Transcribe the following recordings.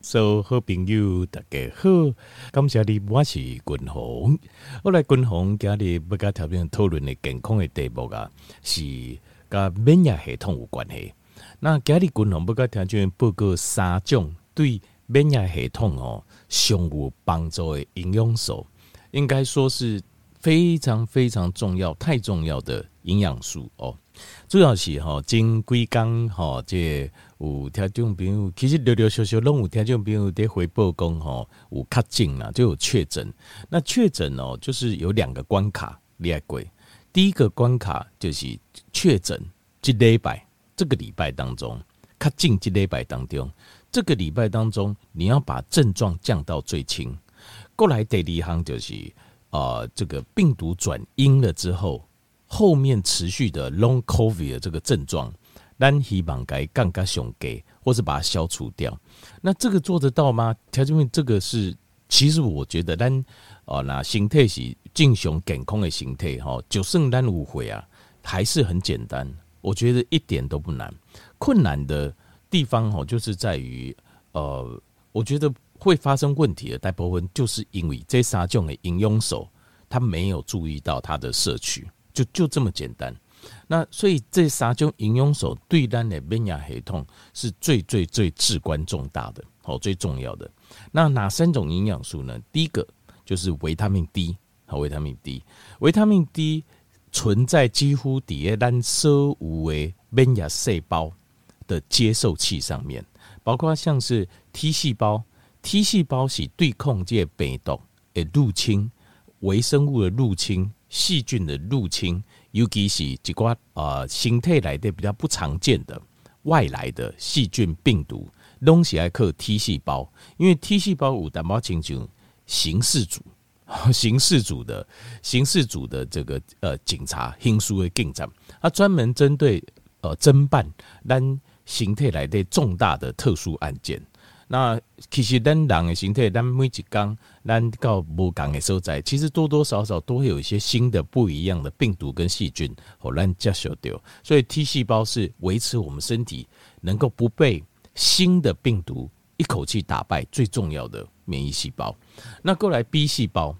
所有好朋友大家好，感谢你，我是君鸿。后来君鸿今日要甲条边讨论的健康的题目啊，是甲免疫系统有关系。那今日君鸿要甲条边报告三种对免疫系统哦上有帮助的营养素，应该说是非常非常重要、太重要的营养素哦。主要是吼，前几工吼，这有听众朋友，其实聊聊小小拢有听众朋友在回报讲吼，有确诊啦，就有确诊。那确诊哦，就是有两个关卡，你爱过。第一个关卡就是确诊，这礼拜这个礼拜当中，确诊这礼拜当中，这个礼拜当中，你要把症状降到最轻。过来第二行就是，呃，这个病毒转阴了之后。后面持续的 long covid 的这个症状，咱希望该降加上给，或是把它消除掉。那这个做得到吗？条件面这个是，其实我觉得咱哦，那形态是进行健康的形态哈，就算咱误会啊，还是很简单。我觉得一点都不难。困难的地方哈，就是在于呃，我觉得会发生问题的大部分，就是因为这三种的营养素，他没有注意到他的社区。就就这么简单，那所以这三种营养素对咱的免疫系统是最最最至关重大的，好，最重要的。那哪三种营养素呢？第一个就是维他命 D，好，维他命 D，维他命 D 存在几乎底下咱所有的免疫细胞的接受器上面，包括像是 T 细胞，T 细胞是对抗这病毒的入侵，微生物的入侵。细菌的入侵，尤其是几寡呃形态来的比较不常见的外来的细菌病毒，东西还克 T 细胞，因为 T 细胞有淡薄亲像形式组，形式组的形式组的这个呃警察，刑事的警察，他专门针对呃侦办咱形态来的重大的特殊案件。那其实咱人的形态，咱每一工，咱到无共的所在，其实多多少少都会有一些新的不一样的病毒跟细菌，和咱接受掉。所以 T 细胞是维持我们身体能够不被新的病毒一口气打败最重要的免疫细胞。那过来 B 细胞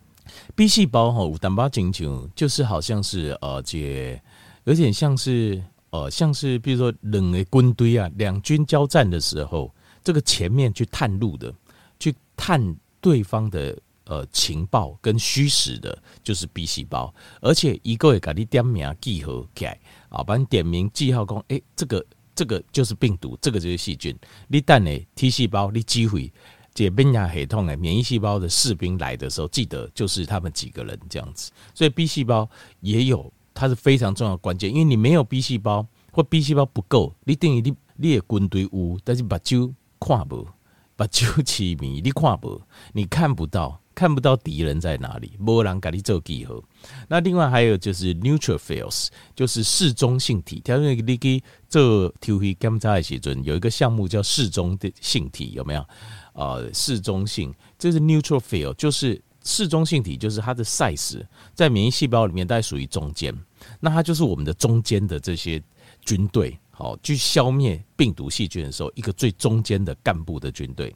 ，B 细胞哈，有淡薄亲像，就是好像是呃，这有点像是呃，像是比如说冷的军队啊，两军交战的时候。这个前面去探路的，去探对方的呃情报跟虚实的，就是 B 细胞，而且一个会给你点名记号改啊，把你点名记号讲，哎，这个这个就是病毒，这个就是细菌。你等呢 T 细胞，你机会这免疫系统诶免疫细胞的士兵来的时候，记得就是他们几个人这样子。所以 B 细胞也有，它是非常重要关键，因为你没有 B 细胞或 B 细胞不够，你等于你你的军队有，但是把就。看不，把九七米你看不，你看不到，看不到敌人在哪里，没人给你做记号。那另外还有就是 neutrophils，就是嗜中性体。他说你给做 TOP 检查的时阵，有一个项目叫嗜中的性体，有没有？呃，嗜中性，这是 neutrophil，就是适中性体，就是它的 size 在免疫细胞里面大概属于中间，那它就是我们的中间的这些军队。好，去消灭病毒细菌的时候，一个最中间的干部的军队。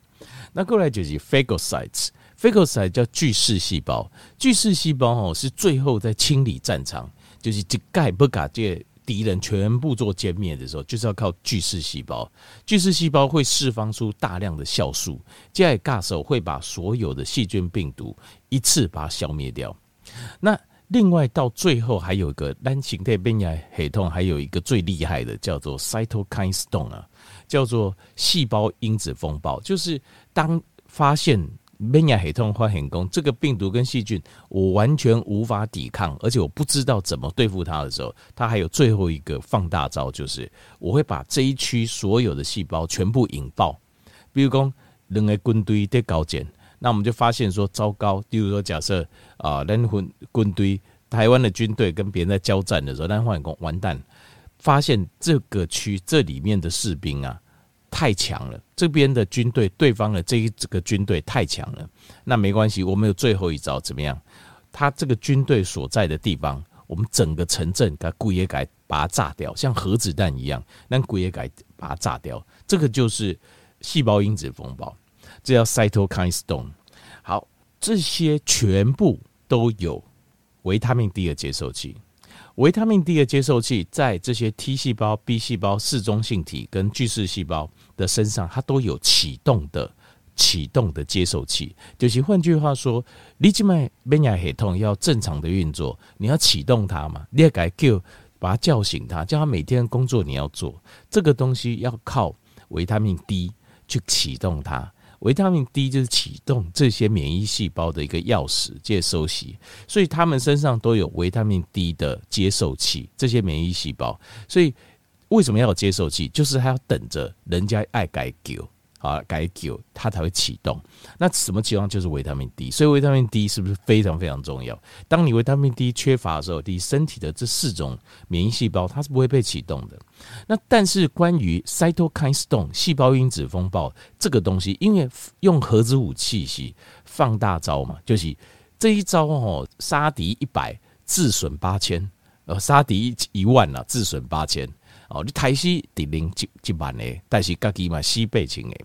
那过来就是 phagocytes，phagocytes 叫巨噬细胞。巨噬细胞哦，是最后在清理战场，就是一概不把这敌人全部做歼灭的时候，就是要靠巨噬细胞。巨噬细胞会释放出大量的酵素，这样尬手会把所有的细菌病毒一次把它消灭掉。那另外到最后还有一个单形态免疫系统，还有一个最厉害的叫做 cytokine storm 啊，叫做细胞因子风暴。就是当发现免疫系统发现讲这个病毒跟细菌我完全无法抵抗，而且我不知道怎么对付它的时候，它还有最后一个放大招，就是我会把这一区所有的细胞全部引爆。比如讲两个军队在交战。那我们就发现说，糟糕。比如说，假设啊，人军军队台湾的军队跟别人在交战的时候，那换工完蛋，发现这个区这里面的士兵啊太强了，这边的军队对方的这一这个军队太强了。那没关系，我们有最后一招，怎么样？他这个军队所在的地方，我们整个城镇给故意改把它炸掉，像核子弹一样，那故意改把它炸掉。这个就是细胞因子风暴。这叫 cytokine storm。好，这些全部都有维他命 D 的接受器。维他命 D 的接受器在这些 T 细胞、B 细胞、嗜中性体跟巨噬细胞的身上，它都有启动的启动的接受器。就是换句话说，你这脉免疫系统要正常的运作，你要启动它嘛？你要改叫把它叫醒它，叫它每天工作你要做这个东西，要靠维他命 D 去启动它。维他命 D 就是启动这些免疫细胞的一个钥匙，接收器，所以他们身上都有维他命 D 的接受器。这些免疫细胞，所以为什么要有接受器？就是还要等着人家爱改救。啊，该救它才会启动。那什么情况就是维他命 D？所以维他命 D 是不是非常非常重要？当你维他命 D 缺乏的时候，你身体的这四种免疫细胞它是不会被启动的。那但是关于 cytokine storm 细胞因子风暴这个东西，因为用核子武器是放大招嘛，就是这一招哦，杀敌一百，自损八千，呃，杀敌一万啊，自损八千。哦，你台西得零几几万呢，但是家己嘛西北情诶。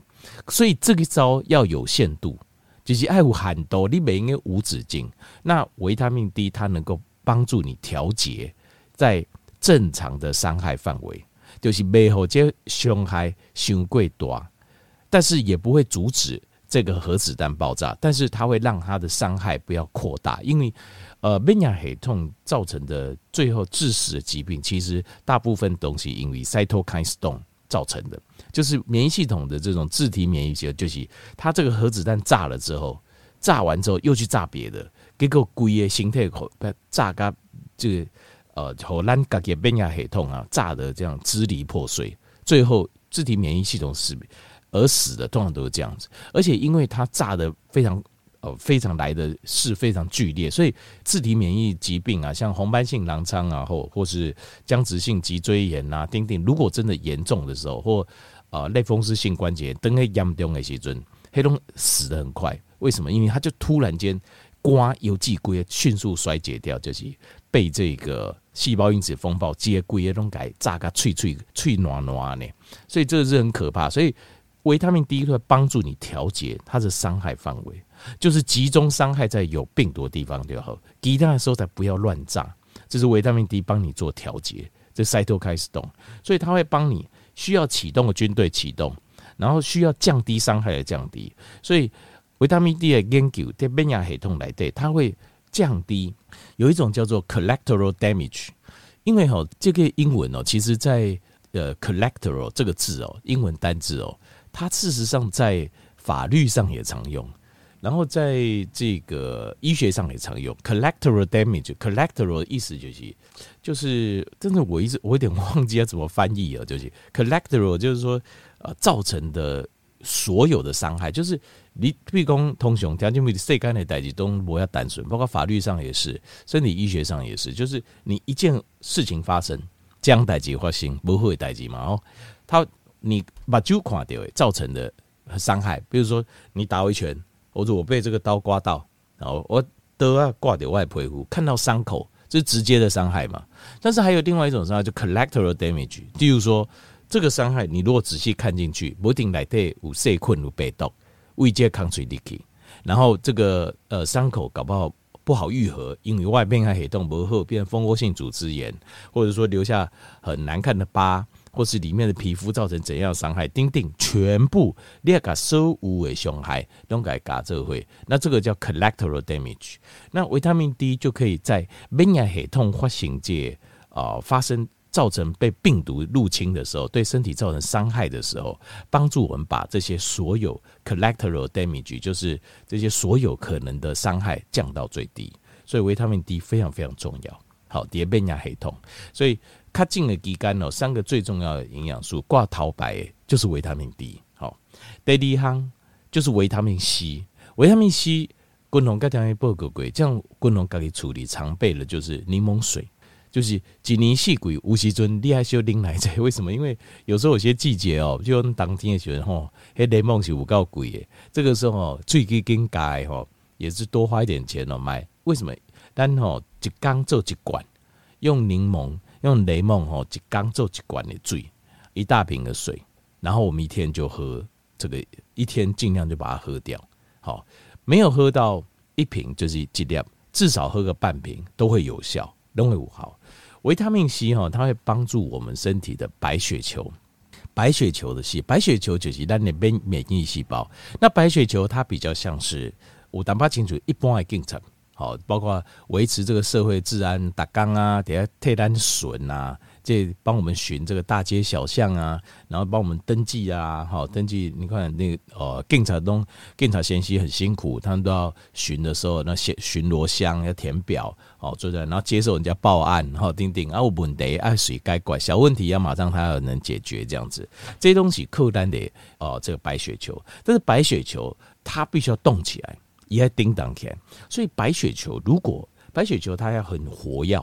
所以这个招要有限度，就是爱有很多，你不应该无止境。那维他命 D 它能够帮助你调节在正常的伤害范围，就是没有这伤害伤过大，但是也不会阻止这个核子弹爆炸，但是它会让它的伤害不要扩大，因为呃免疫系统造成的最后致死的疾病，其实大部分东西因为 cytokine storm 造成的。就是免疫系统的这种自体免疫系统，就是它这个核子弹炸了之后，炸完之后又去炸别的，结果规个形态口炸个这个呃，和咱家己免疫系统啊炸的这样支离破碎，最后自体免疫系统死而死的，通常都是这样子。而且因为它炸的非常非常来的是非常剧烈，所以自体免疫疾病啊，像红斑性狼疮啊，或或是僵直性脊椎炎啊，丁丁，如果真的严重的时候，或啊，类风湿性关节等个严重的时阵，黑龙死得很快。为什么？因为他就突然间瓜油剂龟迅速衰竭掉，就是被这个细胞因子风暴接龟那种改炸个脆脆脆软软呢。所以这是很可怕。所以维他命 D 会帮助你调节它的伤害范围，就是集中伤害在有病毒的地方就好。其他的时候才不要乱炸。这是维他命 D 帮你做调节，这 cytokine storm，所以它会帮你。需要启动的军队启动，然后需要降低伤害的降低，所以维他命 D 的研究在免疫系统来对，它会降低有一种叫做 collateral damage，因为哈这个英文哦，其实在呃 collateral 这个字哦，英文单字哦，它事实上在法律上也常用。然后在这个医学上也常用 collateral damage，collateral 的意思就是就是，真的我一直我有点忘记要怎么翻译了，就是 collateral 就是说呃造成的所有的伤害，就是你譬如说通雄条件没世间的代际都不要单纯，包括法律上也是，身体医学上也是，就是你一件事情发生，这样代际发生不会代际嘛，哦，他你把酒垮掉造成的伤害，比如说你打我一拳。或者我被这个刀刮到，然后我都要挂掉外皮肤，看到伤口，这是直接的伤害嘛。但是还有另外一种伤害，就 collateral damage。例如说，这个伤害你如果仔细看进去，不一定来对有细菌有被动，未接抗水力气，然后这个呃伤口搞不好不好愈合，因为外面还黑洞不后，变蜂窝性组织炎，或者说留下很难看的疤。或是里面的皮肤造成怎样伤害，丁丁全部列个所有的伤害都给嘎这会，那这个叫 collateral damage。那维他命 D 就可以在免疫系统发生这啊发生造成被病毒入侵的时候，对身体造成伤害的时候，帮助我们把这些所有 collateral damage，就是这些所有可能的伤害降到最低。所以维他命 D 非常非常重要。好，叠免疫系统，所以。它进了肌酐哦，三个最重要的营养素挂头牌就是维他命 D。好，第二项就是维他命 C。维他命 C，滚龙该讲一报告过，这样滚龙该给处理常备的就是柠檬水，就是几年四季无时阵厉害修拎来着。为什么？因为有时候有些季节哦，就当天的时候吼，那柠檬是有够贵的。这个时候最基金改吼，也是多花一点钱哦买。为什么？单吼一缸做一罐，用柠檬。用柠檬吼，一缸做一罐的水，一大瓶的水，然后我们一天就喝这个一天尽量就把它喝掉。好，没有喝到一瓶就是尽量至少喝个半瓶都会有效，都会有好。维他命 C 哈，它会帮助我们身体的白血球。白血球的细，白血球就是咱的免免疫细胞。那白血球它比较像是我胆巴清楚一般的进程，好，包括维持这个社会治安、打钢啊，底下退单损啊。这帮我们巡这个大街小巷啊，然后帮我们登记啊，好登记。你看那个呃，警察东警察先生很辛苦，他们都要巡的时候，那巡巡逻箱要填表，好坐在，然后接受人家报案，然后钉钉啊，有问题爱谁该管小问题要马上他要能解决这样子。这些东西扣单的哦，这个白雪球，但是白雪球它必须要动起来，也要叮当起来。所以白血球如果白血球它要很活跃。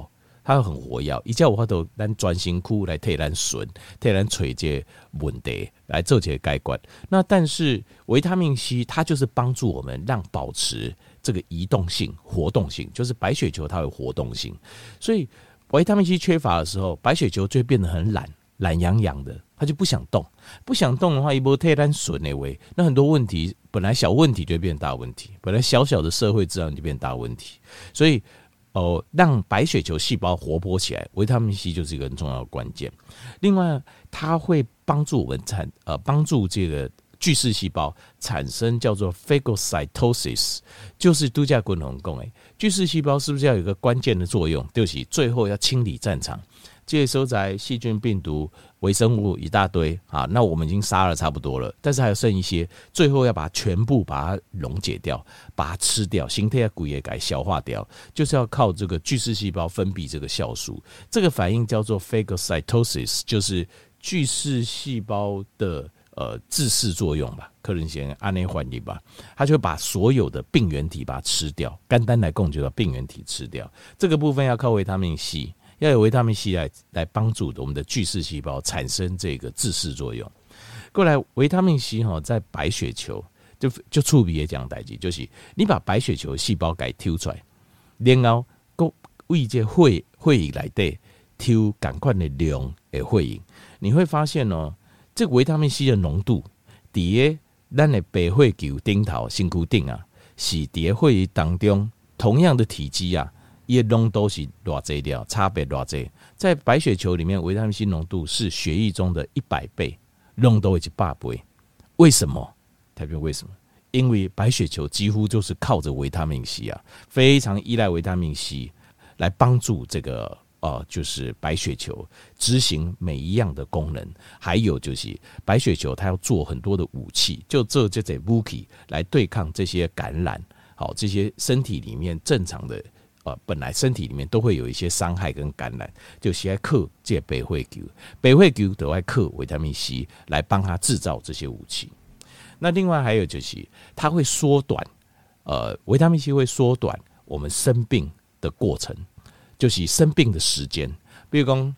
它要很活跃，一叫我都咱专心苦来替咱顺，替咱找这问题来做这个解决。那但是维他命 C 它就是帮助我们让保持这个移动性、活动性，就是白血球它有活动性。所以维他命 C 缺乏的时候，白血球就会变得很懒，懒洋洋的，它就不想动。不想动的话，一波替咱顺的位，那很多问题本来小问题就变大问题，本来小小的社会治安就变大问题。所以。哦，让白血球细胞活泼起来，维他命 C 就是一个很重要的关键。另外，它会帮助我们产呃，帮助这个巨噬细胞产生叫做 phagocytosis，就是度假滚龙共诶，巨噬细胞是不是要有一个关键的作用？就是最后要清理战场。接收在细菌、病毒、微生物一大堆啊，那我们已经杀了差不多了，但是还有剩一些，最后要把它全部把它溶解掉，把它吃掉，形态骨也给消化掉，就是要靠这个巨噬细胞分泌这个酵素，这个反应叫做 phagocytosis，就是巨噬细胞的呃自噬作用吧，可能先按内换理吧，它就把所有的病原体把它吃掉，肝单来供就把病原体吃掉，这个部分要靠维他命 C。要有维他命 C 来来帮助我们的巨噬细胞产生这个自噬作用。过来，维他命 C 哈，在白血球就就触笔也讲代志，就是你把白血球细胞给抽出来，然后够为这会会议来对抽赶快的量的会议，你会发现哦，这个维他命 C 的浓度，底下咱的白血球顶头身躯顶啊，是底下会议当中同样的体积啊。叶浓都是偌济掉，差别偌济。在白血球里面，维他命 C 浓度是血液中的一百倍，浓度是百倍。为什么？特别为什么？因为白血球几乎就是靠着维他命 C 啊，非常依赖维他命 C 来帮助这个呃，就是白血球执行每一样的功能。还有就是白血球它要做很多的武器，就做这些武器来对抗这些感染。好，这些身体里面正常的。呃，本来身体里面都会有一些伤害跟感染，就需要克这北会球，北会球都要克维他命 C 来帮他制造这些武器。那另外还有就是，它会缩短，呃，维他命 C 会缩短我们生病的过程，就是生病的时间。比如讲，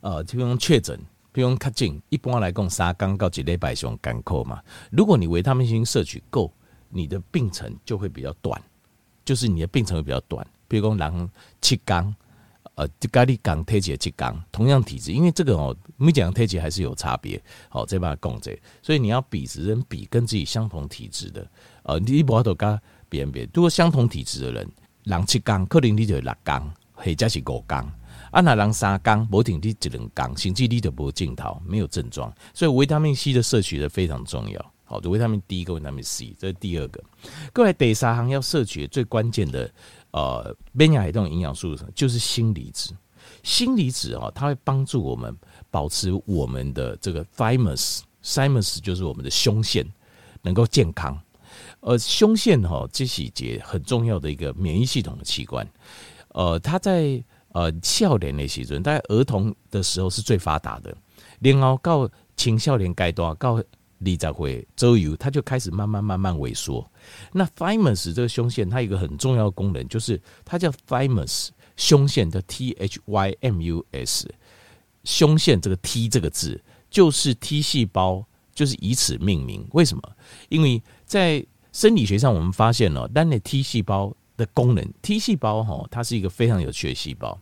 呃，比如确诊，比如讲卡进，一般来讲三天到一礼拜上干扣嘛。如果你维他命 C 摄取够，你的病程就会比较短，就是你的病程会比较短。比如讲，人七刚，呃，咖喱刚体质七刚，同样体质，因为这个哦，每讲体质还是有差别，好，再把它讲这，所以你要比，只能比跟自己相同体质的，呃，你不要都跟别人比，如果相同体质的人，人七刚，可能你就六刚，或者是五刚，啊，那人三天，无停你一两天，甚至你就无镜头，没有症状，所以维他命 C 的摄取的非常重要。好，维他命 D 跟维他命 C，这是第二个。各位第三行要摄取最关键的。呃，免疫系统营养素就是锌离子。锌离子啊，它会帮助我们保持我们的这个 thymus，thymus 就是我们的胸腺能够健康。呃，胸腺哈，这是一节很重要的一个免疫系统的器官。呃，它在呃少年的时阵，大概儿童的时候是最发达的。然后到青少年阶段，到你才会周游，它就开始慢慢慢慢萎缩。那 thymus 这个胸腺，它有一个很重要的功能，就是它叫 thymus 胸腺的 T H Y M U S 胸腺这个 T 这个字就是 T 细胞，就是以此命名。为什么？因为在生理学上，我们发现了，单的 T 细胞的功能，T 细胞哈，它是一个非常有趣的细胞。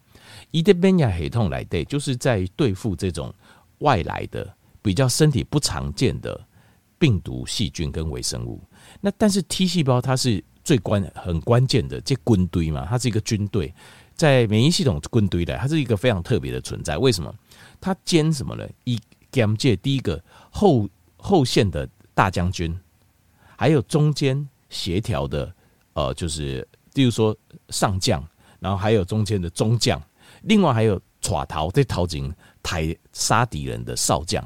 伊的免疫系统来对，就是在对付这种外来的比较身体不常见的。病毒、细菌跟微生物。那但是 T 细胞它是最关很关键的，这军队嘛，它是一个军队，在免疫系统军队的，它是一个非常特别的存在。为什么？它兼什么呢？一 Gam 界第一个后后线的大将军，还有中间协调的，呃，就是例如说上将，然后还有中间的中将，另外还有爪逃在逃警台杀敌人的少将。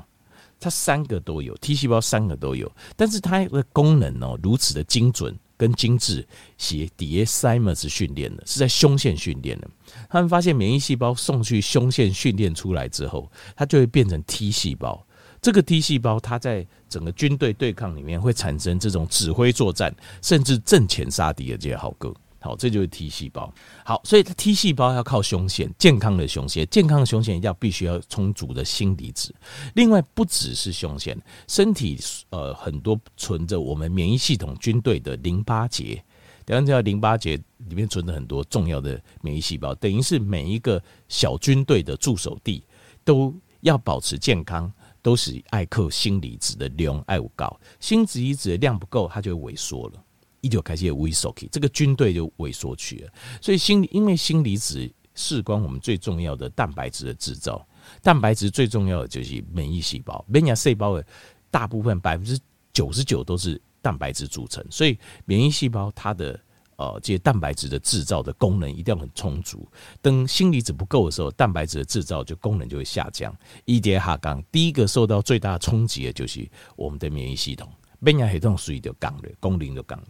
它三个都有 T 细胞，三个都有，但是它的功能哦如此的精准跟精致，是 D S Simers 训练的，是在胸腺训练的。他们发现免疫细胞送去胸腺训练出来之后，它就会变成 T 细胞。这个 T 细胞它在整个军队对抗里面会产生这种指挥作战，甚至阵前杀敌的这些好歌。好，这就是 T 细胞。好，所以 T 细胞要靠胸腺，健康的胸腺，健康的胸腺一定要必须要充足的锌离子。另外，不只是胸腺，身体呃很多存着我们免疫系统军队的淋巴结。等下，这条淋巴结里面存着很多重要的免疫细胞，等于是每一个小军队的驻守地都要保持健康，都是爱克锌离子的量爱有够，锌离子的量不够，它就萎缩了。一九开始也萎缩去，这个军队就萎缩去了。所以锌，因为锌离子事关我们最重要的蛋白质的制造，蛋白质最重要的就是免疫细胞，免疫细胞的大部分百分之九十九都是蛋白质组成，所以免疫细胞它的呃这些蛋白质的制造的功能一定要很充足。等锌离子不够的时候，蛋白质的制造就功能就会下降。一跌哈刚，第一个受到最大冲击的就是我们的免疫系统，免疫系统属于就降了，功能就降了。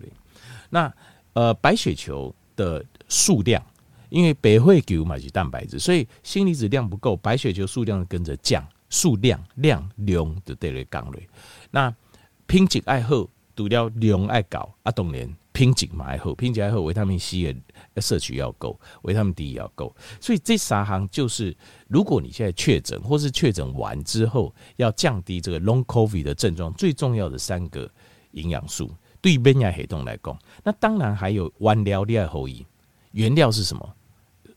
那呃，白血球的数量，因为白血球嘛是蛋白质，所以锌离子量不够，白血球数量跟着降，数量量量就对类降了。那品质爱好，除了量爱搞啊，当然品质嘛爱好，品质爱好，维他命 C 的摄取要够，维他命 D 也要够。所以这三行就是，如果你现在确诊或是确诊完之后，要降低这个 Long COVID 的症状，最重要的三个营养素。对免疫系统来讲，那当然还有原料的后裔，原料是什么？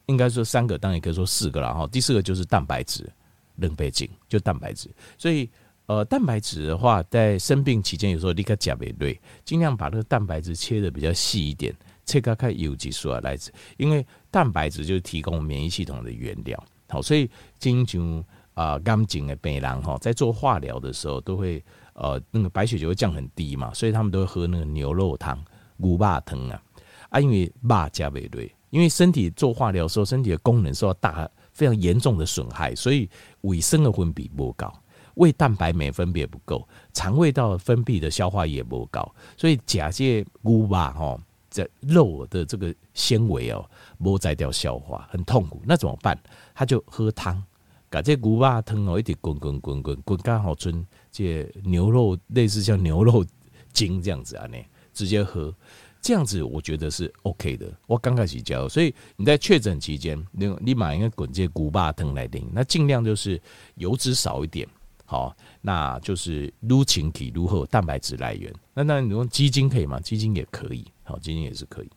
应该说三个，当然也可以说四个了哈。第四个就是蛋白质，冷背景就蛋白质。所以呃，蛋白质的话，在生病期间，有时候立刻加倍对，尽量把这个蛋白质切的比较细一点，切开看有机素啊来自，因为蛋白质就是提供免疫系统的原料。好，所以经常啊，肝颈的病人哈，在做化疗的时候都会。呃，那个白血球会降很低嘛，所以他们都会喝那个牛肉汤、牛肉汤啊啊，因为肉加倍对，因为身体做化疗的时候，身体的功能受到大非常严重的损害，所以胃酸的分泌不高，胃蛋白酶分泌不够，肠胃道分泌的消化也不高，所以假借牛肉哈，这肉的这个纤维哦，不再掉消化，很痛苦，那怎么办？他就喝汤。把这牛肉汤哦，一直滚滚滚滚滚，刚好存这牛肉类似像牛肉精这样子啊，呢直接喝，这样子我觉得是 OK 的。我刚开始教，所以你在确诊期间，你立马应该滚这牛肉汤来顶，那尽量就是油脂少一点，好，那就是撸清体撸后蛋白质来源。那那你用鸡精可以吗？鸡精也可以，好，鸡精也是可以。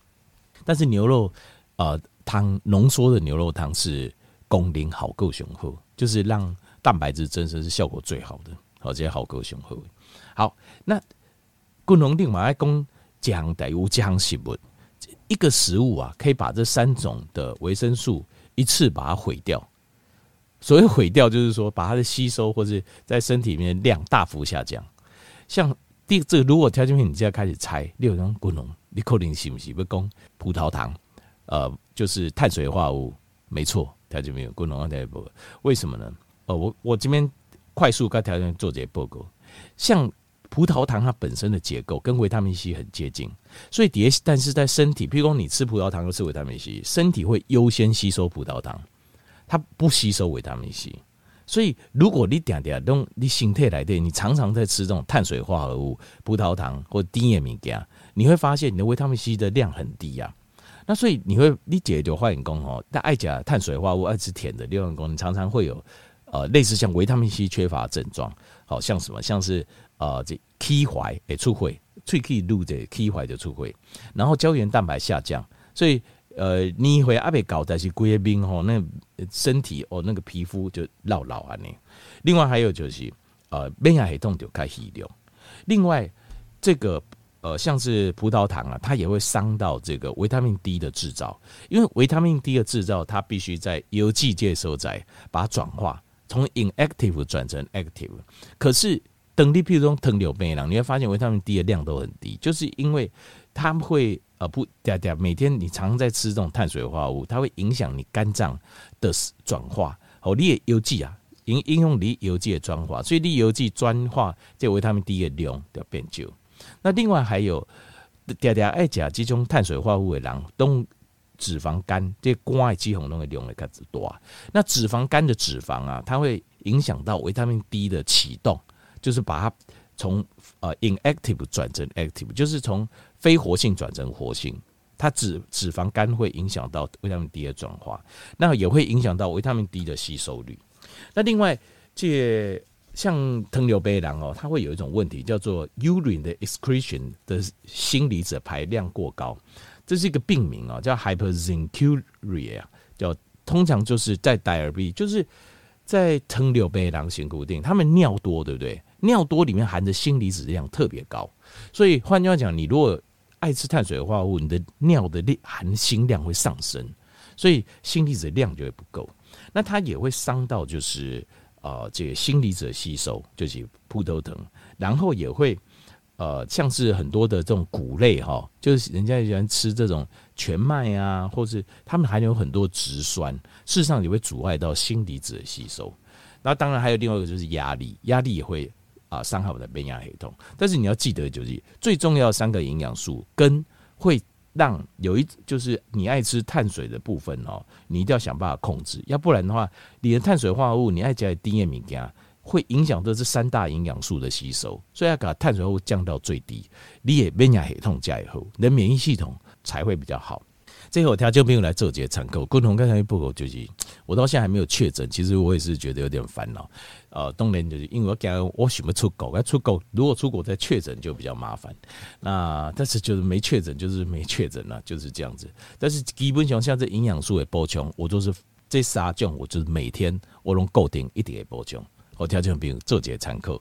但是牛肉啊汤浓缩的牛肉汤是功能好够雄厚。就是让蛋白质增生是效果最好的，好，这些好够雄厚。好，那共同定马来讲讲的有这样食物，一个食物啊，可以把这三种的维生素一次把它毁掉。所谓毁掉，就是说把它的吸收或者在身体里面量大幅下降。像第这个，如果条件品你现在开始猜，六种共同，你可能是不是不讲葡萄糖？呃，就是碳水化合物，没错。条件没有，功能二点报，为什么呢？哦，我我这边快速跟条件做这些报告。像葡萄糖它本身的结构跟维他命 C 很接近，所以底下但是在身体，譬如说你吃葡萄糖又吃维他命 C，身体会优先吸收葡萄糖，它不吸收维他命 C。所以如果你点点用你心态来对，你常常在吃这种碳水化合物、葡萄糖或低盐物件，你会发现你的维他命 C 的量很低呀、啊。那所以你会理解就化验工哦，但爱讲碳水化合物爱吃甜的六万工，你常常会有呃类似像维他命 C 缺乏症状，好像什么像是呃这气怀诶出会，喙齿路的气怀的出会，然后胶原蛋白下降，所以呃你会阿被搞的是贵宾吼，那身体哦那个皮肤就老老啊你。另外还有就是呃免疫系统就开始了，另外，这个呃，像是葡萄糖啊，它也会伤到这个维他命 D 的制造，因为维他命 D 的制造，它必须在邮寄接收载把它转化，从 inactive 转成 active。可是等你譬如说糖尿病人，你会发现维他命 D 的量都很低，就是因为它会呃不嗲嗲，每天你常在吃这种碳水化合物，它会影响你肝脏的转化。哦，你也邮寄啊。应应用你邮寄的转化，所以你邮寄转化这维他命 D 的量就变少。那另外还有，嗲嗲爱食这种碳水化合物的人，都脂肪肝，这肝的脂肪都会量会开始多。那脂肪肝的脂肪啊，它会影响到维他命 D 的启动，就是把它从呃 inactive 转成 active，就是从非活性转成活性。它脂脂肪肝会影响到维他命 D 的转化，那也会影响到维他命 D 的吸收率。那另外，这像糖尿病人哦，它会有一种问题，叫做 urine 的 excretion 的氢离子排量过高，这是一个病名哦，叫 hyperzincuria，叫通常就是在 diabetes，就是在糖尿病人型固定，他们尿多，对不对？尿多里面含的锌离子量特别高，所以换句话讲，你如果爱吃碳水化合物，你的尿的含锌量会上升，所以锌离子量就会不够。那它也会伤到，就是呃，这个氢离子吸收，就是葡萄糖，然后也会呃，像是很多的这种谷类哈，就是人家喜欢吃这种全麦啊，或是他们还有很多植酸，事实上也会阻碍到氢离子的吸收。那当然还有另外一个就是压力，压力也会啊伤害我们的免疫系统。但是你要记得，就是最重要三个营养素跟会。让有一就是你爱吃碳水的部分哦，你一定要想办法控制，要不然的话，你的碳水化合物你爱加低盐米加，会影响到这三大营养素的吸收，所以要把碳水化合物降到最低，你也免疫系统加以后，你的免疫系统才会比较好。最后，条件朋友来做节参考。共同刚才报告就是，我到现在还没有确诊，其实我也是觉得有点烦恼。呃，当然就是因为我讲我想要出国，要出国如果出国再确诊就比较麻烦。那但是就是没确诊就是没确诊了，就是这样子。但是基本上像这营养素的补充，我都是这三种，我就是每天我拢固定一点的补充。我条件朋友做节参考。